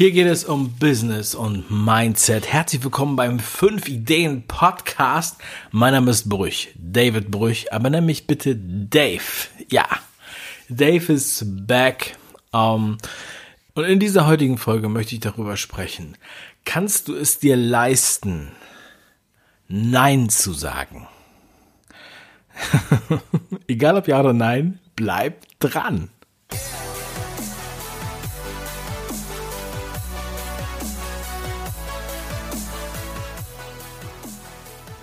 Hier geht es um Business und Mindset. Herzlich willkommen beim 5 Ideen Podcast. Mein Name ist Brüch, David Brüch, aber nenn mich bitte Dave. Ja, Dave ist back. Um, und in dieser heutigen Folge möchte ich darüber sprechen. Kannst du es dir leisten, Nein zu sagen? Egal ob ja oder nein, bleib dran.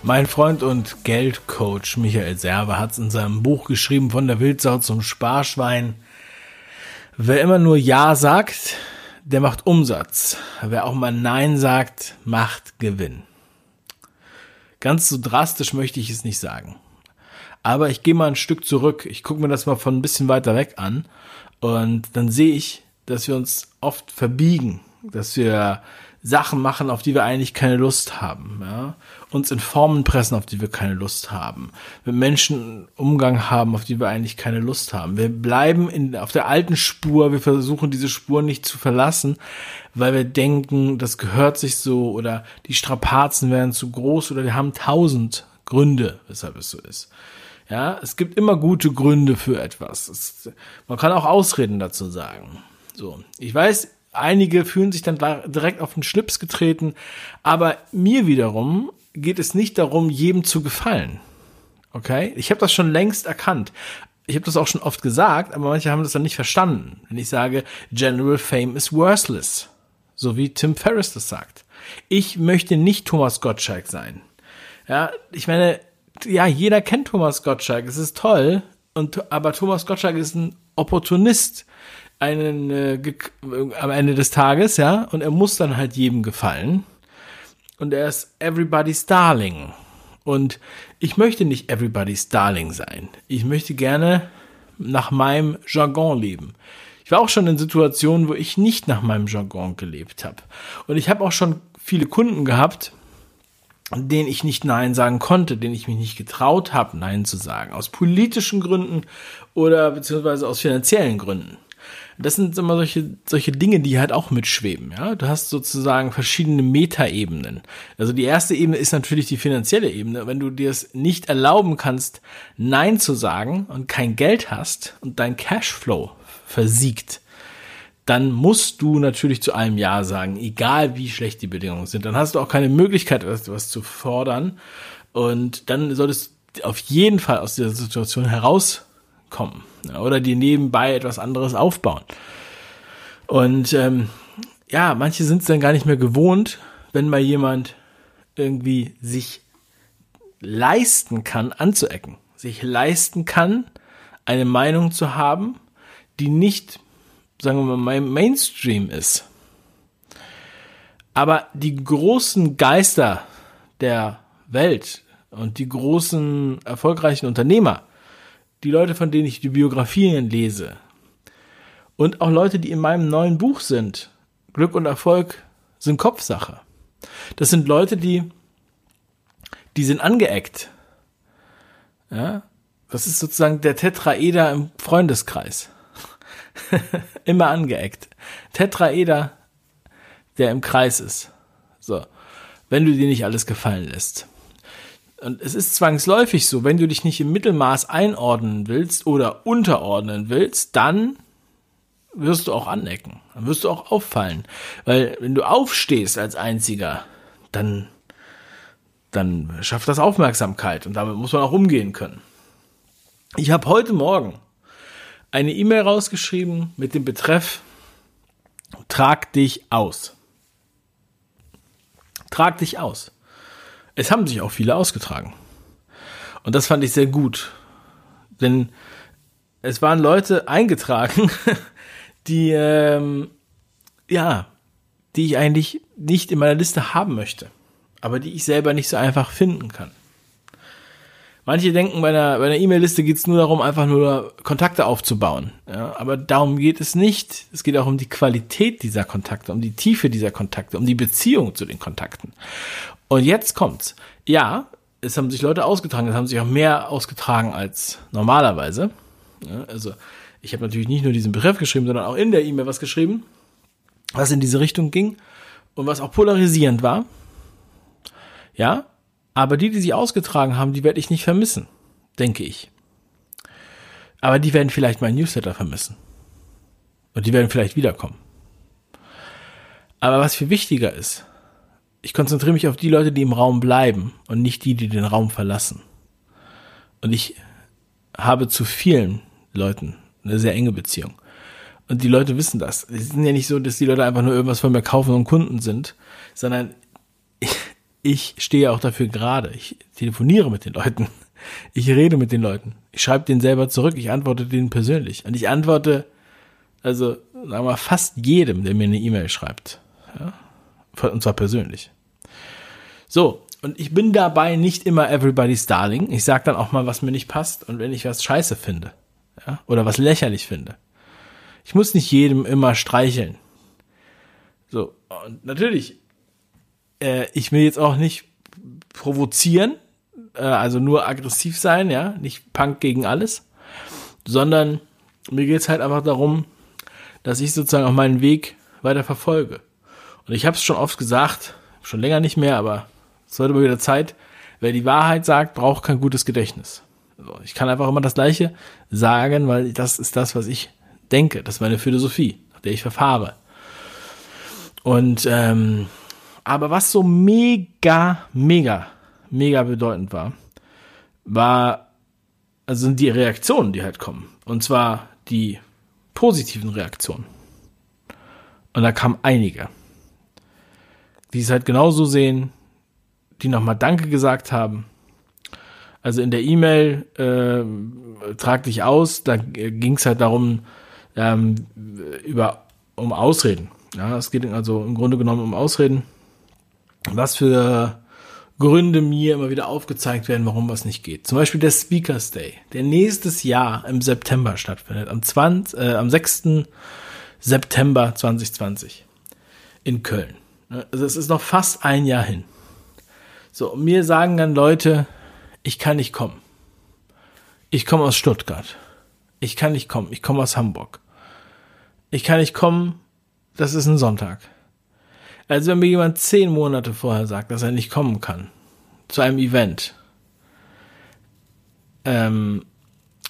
Mein Freund und Geldcoach Michael Serve hat es in seinem Buch geschrieben, von der Wildsau zum Sparschwein. Wer immer nur Ja sagt, der macht Umsatz. Wer auch mal Nein sagt, macht Gewinn. Ganz so drastisch möchte ich es nicht sagen. Aber ich gehe mal ein Stück zurück. Ich gucke mir das mal von ein bisschen weiter weg an. Und dann sehe ich, dass wir uns oft verbiegen, dass wir Sachen machen, auf die wir eigentlich keine Lust haben. Ja? Uns in Formen pressen, auf die wir keine Lust haben. Mit Menschen Umgang haben, auf die wir eigentlich keine Lust haben. Wir bleiben in, auf der alten Spur, wir versuchen diese Spur nicht zu verlassen, weil wir denken, das gehört sich so oder die Strapazen wären zu groß oder wir haben tausend Gründe, weshalb es so ist. Ja, es gibt immer gute Gründe für etwas. Es, man kann auch Ausreden dazu sagen. So, ich weiß, Einige fühlen sich dann direkt auf den Schlips getreten, aber mir wiederum geht es nicht darum, jedem zu gefallen. Okay? Ich habe das schon längst erkannt. Ich habe das auch schon oft gesagt, aber manche haben das dann nicht verstanden. Wenn ich sage, General Fame is worthless, so wie Tim Ferriss das sagt. Ich möchte nicht Thomas Gottschalk sein. Ja, ich meine, ja, jeder kennt Thomas Gottschalk, es ist toll, und, aber Thomas Gottschalk ist ein Opportunist einen äh, am Ende des Tages, ja, und er muss dann halt jedem gefallen. Und er ist everybody's darling. Und ich möchte nicht everybody's darling sein. Ich möchte gerne nach meinem Jargon leben. Ich war auch schon in Situationen, wo ich nicht nach meinem Jargon gelebt habe. Und ich habe auch schon viele Kunden gehabt, denen ich nicht Nein sagen konnte, denen ich mich nicht getraut habe, Nein zu sagen. Aus politischen Gründen oder beziehungsweise aus finanziellen Gründen das sind immer solche, solche Dinge, die halt auch mitschweben, ja. Du hast sozusagen verschiedene Metaebenen. Also die erste Ebene ist natürlich die finanzielle Ebene. Wenn du dir es nicht erlauben kannst, Nein zu sagen und kein Geld hast und dein Cashflow versiegt, dann musst du natürlich zu allem Ja sagen, egal wie schlecht die Bedingungen sind. Dann hast du auch keine Möglichkeit, was, zu fordern. Und dann solltest du auf jeden Fall aus dieser Situation heraus kommen oder die nebenbei etwas anderes aufbauen. Und ähm, ja, manche sind es dann gar nicht mehr gewohnt, wenn mal jemand irgendwie sich leisten kann, anzuecken, sich leisten kann, eine Meinung zu haben, die nicht, sagen wir mal, Mainstream ist. Aber die großen Geister der Welt und die großen erfolgreichen Unternehmer, die Leute, von denen ich die Biografien lese und auch Leute, die in meinem neuen Buch sind, Glück und Erfolg sind Kopfsache. Das sind Leute, die, die sind angeeckt. Ja, das ist sozusagen der Tetraeder im Freundeskreis. Immer angeeckt. Tetraeder, der im Kreis ist. So. Wenn du dir nicht alles gefallen lässt. Und es ist zwangsläufig so, wenn du dich nicht im Mittelmaß einordnen willst oder unterordnen willst, dann wirst du auch anecken. Dann wirst du auch auffallen. Weil wenn du aufstehst als einziger, dann, dann schafft das Aufmerksamkeit und damit muss man auch umgehen können. Ich habe heute Morgen eine E-Mail rausgeschrieben mit dem Betreff Trag dich aus. Trag dich aus. Es haben sich auch viele ausgetragen. Und das fand ich sehr gut. Denn es waren Leute eingetragen, die, ähm, ja, die ich eigentlich nicht in meiner Liste haben möchte. Aber die ich selber nicht so einfach finden kann. Manche denken, bei einer bei einer E-Mail-Liste geht es nur darum, einfach nur Kontakte aufzubauen. Ja, aber darum geht es nicht. Es geht auch um die Qualität dieser Kontakte, um die Tiefe dieser Kontakte, um die Beziehung zu den Kontakten. Und jetzt kommt's. Ja, es haben sich Leute ausgetragen, es haben sich auch mehr ausgetragen als normalerweise. Ja, also ich habe natürlich nicht nur diesen Begriff geschrieben, sondern auch in der E-Mail was geschrieben. was in diese Richtung ging und was auch polarisierend war. Ja, aber die, die sie ausgetragen haben, die werde ich nicht vermissen, denke ich. Aber die werden vielleicht meinen Newsletter vermissen. Und die werden vielleicht wiederkommen. Aber was viel wichtiger ist, ich konzentriere mich auf die Leute, die im Raum bleiben und nicht die, die den Raum verlassen. Und ich habe zu vielen Leuten eine sehr enge Beziehung. Und die Leute wissen das. Es ist ja nicht so, dass die Leute einfach nur irgendwas von mir kaufen und Kunden sind, sondern ich, stehe auch dafür gerade. Ich telefoniere mit den Leuten. Ich rede mit den Leuten. Ich schreibe denen selber zurück. Ich antworte denen persönlich. Und ich antworte, also, sagen wir mal, fast jedem, der mir eine E-Mail schreibt. Ja? Und zwar persönlich. So, und ich bin dabei nicht immer everybody's darling. Ich sag dann auch mal, was mir nicht passt und wenn ich was scheiße finde. Ja? Oder was lächerlich finde. Ich muss nicht jedem immer streicheln. So, und natürlich, äh, ich will jetzt auch nicht provozieren, äh, also nur aggressiv sein, ja, nicht Punk gegen alles, sondern mir geht's halt einfach darum, dass ich sozusagen auch meinen Weg weiter verfolge. Und ich habe es schon oft gesagt, schon länger nicht mehr, aber es wird immer wieder Zeit. Wer die Wahrheit sagt, braucht kein gutes Gedächtnis. Also ich kann einfach immer das Gleiche sagen, weil das ist das, was ich denke. Das ist meine Philosophie, nach der ich verfahre. Und ähm, aber was so mega, mega, mega bedeutend war, war also sind die Reaktionen, die halt kommen. Und zwar die positiven Reaktionen. Und da kamen einige die es halt genauso sehen, die nochmal Danke gesagt haben. Also in der E-Mail äh, trag dich aus, da ging es halt darum, ähm, über um Ausreden. Ja, es geht also im Grunde genommen um Ausreden. Was für Gründe mir immer wieder aufgezeigt werden, warum was nicht geht. Zum Beispiel der Speakers Day, der nächstes Jahr im September stattfindet, am, 20, äh, am 6. September 2020 in Köln. Also es ist noch fast ein Jahr hin. So, mir sagen dann Leute, ich kann nicht kommen. Ich komme aus Stuttgart. Ich kann nicht kommen. Ich komme aus Hamburg. Ich kann nicht kommen. Das ist ein Sonntag. Also wenn mir jemand zehn Monate vorher sagt, dass er nicht kommen kann zu einem Event, ähm,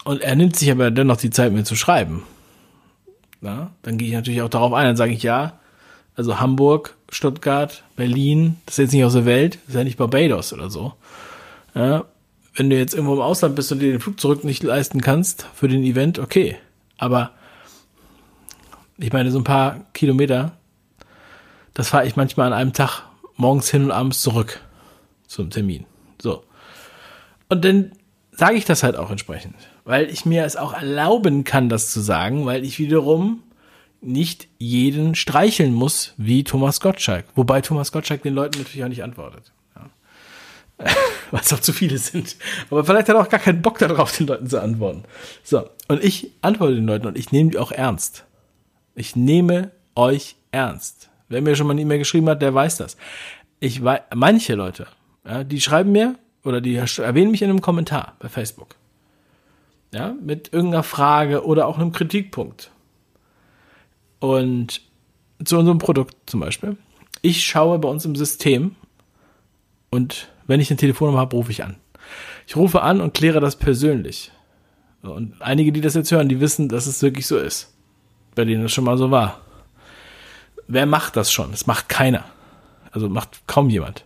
und er nimmt sich aber dennoch die Zeit, mir zu schreiben, na, dann gehe ich natürlich auch darauf ein. Dann sage ich ja, also Hamburg, Stuttgart, Berlin, das ist jetzt nicht aus der Welt, das ist ja nicht Barbados oder so. Ja, wenn du jetzt irgendwo im Ausland bist und dir den Flug zurück nicht leisten kannst für den Event, okay. Aber ich meine, so ein paar Kilometer, das fahre ich manchmal an einem Tag morgens hin und abends zurück zum Termin. So. Und dann sage ich das halt auch entsprechend, weil ich mir es auch erlauben kann, das zu sagen, weil ich wiederum nicht jeden streicheln muss wie Thomas Gottschalk. Wobei Thomas Gottschalk den Leuten natürlich auch nicht antwortet. Ja. Weil es auch zu viele sind. Aber vielleicht hat er auch gar keinen Bock darauf, den Leuten zu antworten. So, und ich antworte den Leuten und ich nehme die auch ernst. Ich nehme euch ernst. Wer mir schon mal eine E-Mail geschrieben hat, der weiß das. Ich weiß, manche Leute, ja, die schreiben mir oder die erwähnen mich in einem Kommentar bei Facebook. Ja, mit irgendeiner Frage oder auch einem Kritikpunkt und zu unserem Produkt zum Beispiel. Ich schaue bei uns im System und wenn ich eine Telefonnummer habe, rufe ich an. Ich rufe an und kläre das persönlich. Und einige, die das jetzt hören, die wissen, dass es wirklich so ist. Bei denen es schon mal so war. Wer macht das schon? Das macht keiner. Also macht kaum jemand.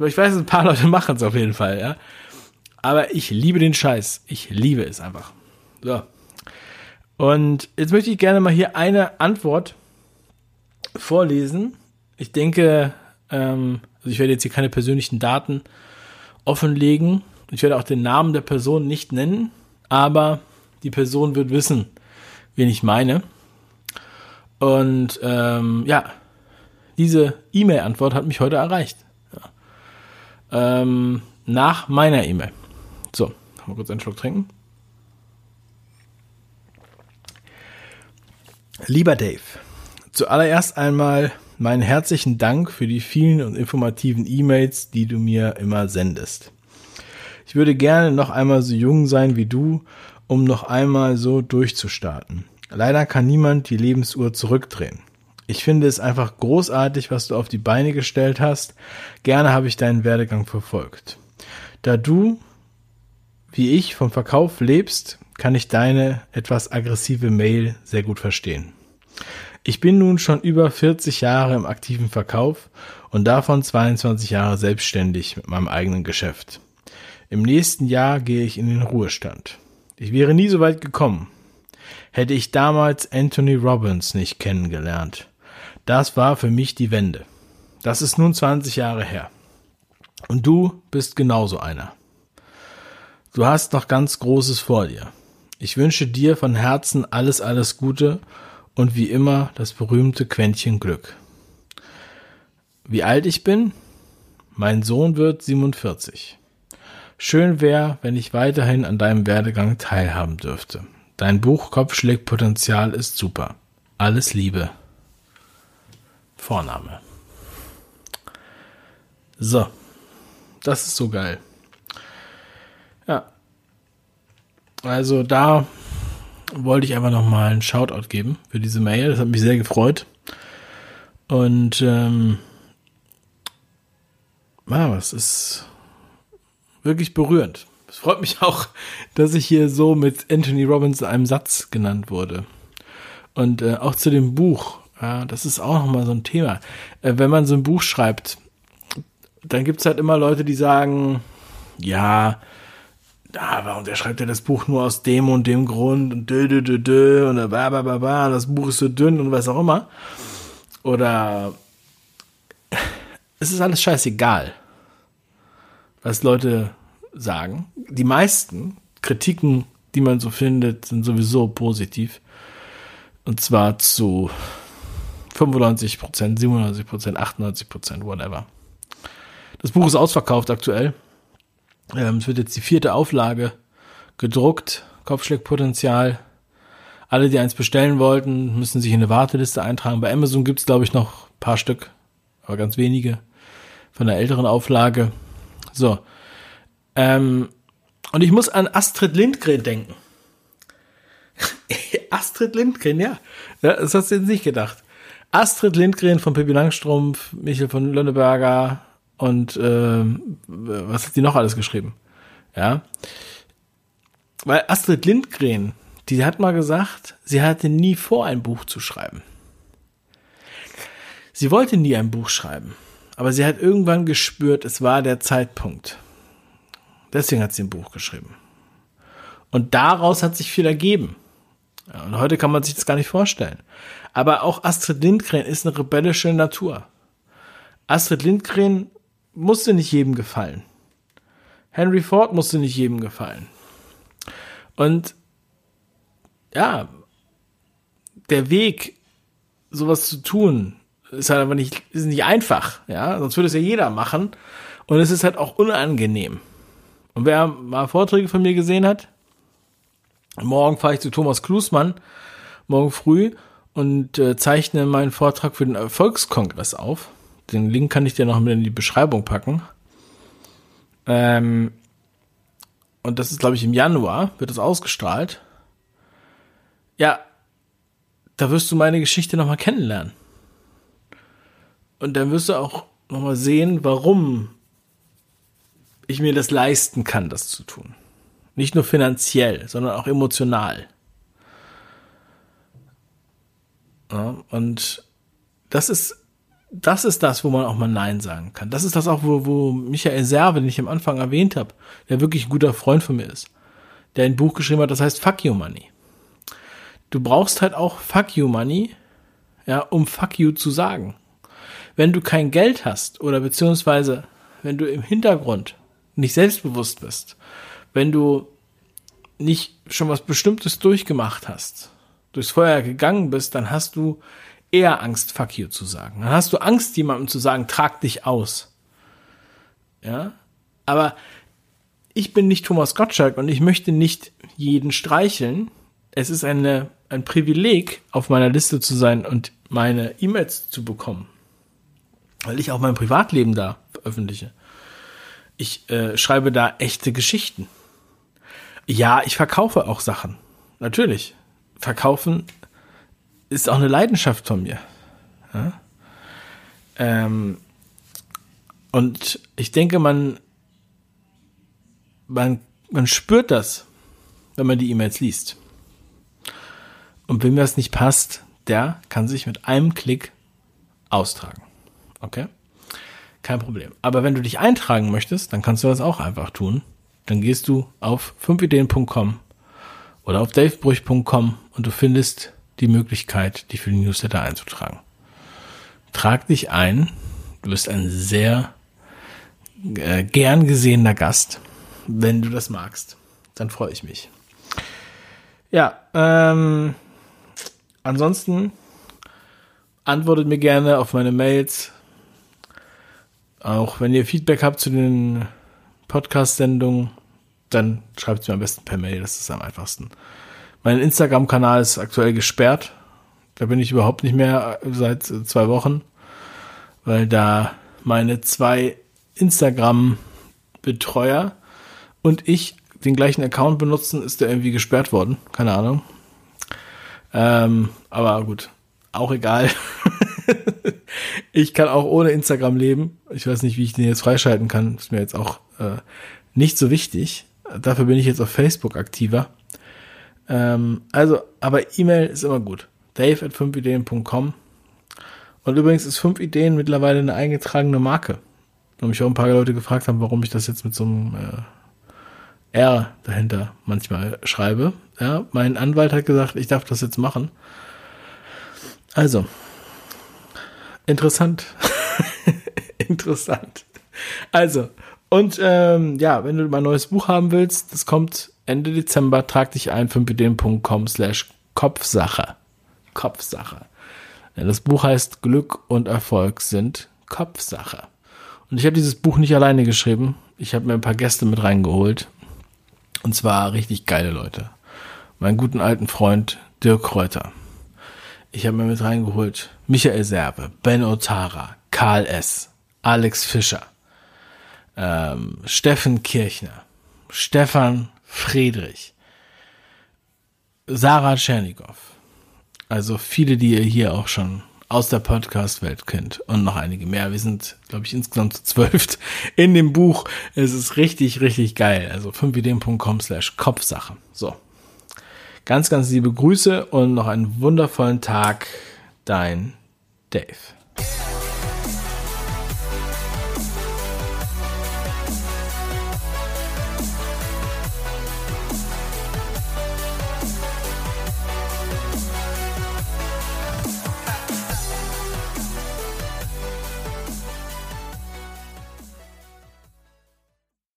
Ich weiß, ein paar Leute machen es auf jeden Fall, ja. Aber ich liebe den Scheiß. Ich liebe es einfach. So. Und jetzt möchte ich gerne mal hier eine Antwort vorlesen. Ich denke, ähm, also ich werde jetzt hier keine persönlichen Daten offenlegen. Ich werde auch den Namen der Person nicht nennen, aber die Person wird wissen, wen ich meine. Und ähm, ja, diese E-Mail-Antwort hat mich heute erreicht. Ja. Ähm, nach meiner E-Mail. So, mal kurz einen Schluck trinken. Lieber Dave, zuallererst einmal meinen herzlichen Dank für die vielen und informativen E-Mails, die du mir immer sendest. Ich würde gerne noch einmal so jung sein wie du, um noch einmal so durchzustarten. Leider kann niemand die Lebensuhr zurückdrehen. Ich finde es einfach großartig, was du auf die Beine gestellt hast. Gerne habe ich deinen Werdegang verfolgt. Da du, wie ich, vom Verkauf lebst, kann ich deine etwas aggressive Mail sehr gut verstehen. Ich bin nun schon über 40 Jahre im aktiven Verkauf und davon 22 Jahre selbstständig mit meinem eigenen Geschäft. Im nächsten Jahr gehe ich in den Ruhestand. Ich wäre nie so weit gekommen, hätte ich damals Anthony Robbins nicht kennengelernt. Das war für mich die Wende. Das ist nun 20 Jahre her. Und du bist genauso einer. Du hast noch ganz Großes vor dir. Ich wünsche dir von Herzen alles, alles Gute und wie immer das berühmte Quäntchen Glück. Wie alt ich bin? Mein Sohn wird 47. Schön wäre, wenn ich weiterhin an deinem Werdegang teilhaben dürfte. Dein Buch Kopfschlägpotenzial ist super. Alles Liebe. Vorname. So. Das ist so geil. Ja. Also da wollte ich einfach nochmal einen Shoutout geben für diese Mail. Das hat mich sehr gefreut. Und ähm, ja, es ist wirklich berührend. Es freut mich auch, dass ich hier so mit Anthony Robbins in einem Satz genannt wurde. Und äh, auch zu dem Buch ja, das ist auch nochmal so ein Thema. Äh, wenn man so ein Buch schreibt, dann gibt's halt immer Leute, die sagen, ja, ah, warum der schreibt ja das Buch nur aus dem und dem Grund und dö, dö, dö, dö und ba, ba, ba, ba, das Buch ist so dünn und was auch immer. Oder es ist alles scheißegal, was Leute sagen. Die meisten Kritiken, die man so findet, sind sowieso positiv. Und zwar zu 95 Prozent, 97 Prozent, 98 Prozent, whatever. Das Buch ist ausverkauft aktuell. Ähm, es wird jetzt die vierte Auflage gedruckt. Kopfschlägpotenzial. Alle, die eins bestellen wollten, müssen sich in eine Warteliste eintragen. Bei Amazon gibt es, glaube ich, noch ein paar Stück, aber ganz wenige von der älteren Auflage. So. Ähm, und ich muss an Astrid Lindgren denken. Astrid Lindgren, ja. Das hast du jetzt nicht gedacht. Astrid Lindgren von Pippi Langstrumpf, Michael von Lönneberger und äh, was hat die noch alles geschrieben? Ja. Weil Astrid Lindgren, die hat mal gesagt, sie hatte nie vor, ein Buch zu schreiben. Sie wollte nie ein Buch schreiben, aber sie hat irgendwann gespürt, es war der Zeitpunkt. Deswegen hat sie ein Buch geschrieben. Und daraus hat sich viel ergeben. Und heute kann man sich das gar nicht vorstellen. Aber auch Astrid Lindgren ist eine rebellische Natur. Astrid Lindgren musste nicht jedem gefallen. Henry Ford musste nicht jedem gefallen. Und ja, der Weg, sowas zu tun, ist halt aber nicht, ist nicht einfach, ja, sonst würde es ja jeder machen. Und es ist halt auch unangenehm. Und wer mal Vorträge von mir gesehen hat, morgen fahre ich zu Thomas Klusmann, morgen früh, und äh, zeichne meinen Vortrag für den Erfolgskongress auf. Den Link kann ich dir noch mit in die Beschreibung packen. Ähm, und das ist, glaube ich, im Januar, wird das ausgestrahlt. Ja, da wirst du meine Geschichte nochmal kennenlernen. Und dann wirst du auch nochmal sehen, warum ich mir das leisten kann, das zu tun. Nicht nur finanziell, sondern auch emotional. Ja, und das ist, das ist das, wo man auch mal Nein sagen kann. Das ist das auch, wo, wo Michael Serve, den ich am Anfang erwähnt habe, der wirklich ein guter Freund von mir ist, der ein Buch geschrieben hat, das heißt Fuck You Money. Du brauchst halt auch Fuck You Money, ja, um Fuck You zu sagen. Wenn du kein Geld hast oder beziehungsweise wenn du im Hintergrund nicht selbstbewusst bist, wenn du nicht schon was Bestimmtes durchgemacht hast, durchs Feuer gegangen bist, dann hast du eher Angst, fuck you zu sagen. Dann hast du Angst, jemandem zu sagen, trag dich aus. Ja? Aber ich bin nicht Thomas Gottschalk und ich möchte nicht jeden streicheln. Es ist eine, ein Privileg, auf meiner Liste zu sein und meine E-Mails zu bekommen. Weil ich auch mein Privatleben da veröffentliche. Ich äh, schreibe da echte Geschichten. Ja, ich verkaufe auch Sachen. Natürlich verkaufen ist auch eine Leidenschaft von mir. Ja? Ähm, und ich denke, man, man, man spürt das, wenn man die E-Mails liest. Und wem das nicht passt, der kann sich mit einem Klick austragen. Okay? Kein Problem. Aber wenn du dich eintragen möchtest, dann kannst du das auch einfach tun. Dann gehst du auf 5ideen.com oder auf davebruch.com und du findest die Möglichkeit, dich für die Newsletter einzutragen. Trag dich ein. Du bist ein sehr äh, gern gesehener Gast. Wenn du das magst, dann freue ich mich. Ja, ähm, ansonsten antwortet mir gerne auf meine Mails. Auch wenn ihr Feedback habt zu den Podcast-Sendungen, dann schreibt es mir am besten per Mail, das ist am einfachsten. Mein Instagram-Kanal ist aktuell gesperrt. Da bin ich überhaupt nicht mehr seit zwei Wochen, weil da meine zwei Instagram-Betreuer und ich den gleichen Account benutzen, ist der irgendwie gesperrt worden. Keine Ahnung. Ähm, aber gut, auch egal. ich kann auch ohne Instagram leben. Ich weiß nicht, wie ich den jetzt freischalten kann. Ist mir jetzt auch äh, nicht so wichtig. Dafür bin ich jetzt auf Facebook aktiver. Ähm, also, aber E-Mail ist immer gut. Dave at 5ideen.com. Und übrigens ist 5 Ideen mittlerweile eine eingetragene Marke. Und mich auch ein paar Leute gefragt haben, warum ich das jetzt mit so einem äh, R dahinter manchmal schreibe. Ja, mein Anwalt hat gesagt, ich darf das jetzt machen. Also, interessant. interessant. Also, und ähm, ja, wenn du mein neues Buch haben willst, das kommt Ende Dezember, trag dich ein, 5ideen.com slash Kopfsache. Kopfsache. Das Buch heißt Glück und Erfolg sind Kopfsache. Und ich habe dieses Buch nicht alleine geschrieben. Ich habe mir ein paar Gäste mit reingeholt. Und zwar richtig geile Leute. Meinen guten alten Freund Dirk Kräuter. Ich habe mir mit reingeholt Michael Serbe, Ben Otara, Karl S., Alex Fischer, ähm, Steffen Kirchner, Stefan Friedrich, Sarah Tschernikow. Also viele, die ihr hier auch schon aus der Podcast-Welt kennt und noch einige mehr. Wir sind, glaube ich, insgesamt zu zwölf in dem Buch. Es ist richtig, richtig geil. Also 5ideen.com slash Kopfsache. So. Ganz, ganz liebe Grüße und noch einen wundervollen Tag. Dein Dave.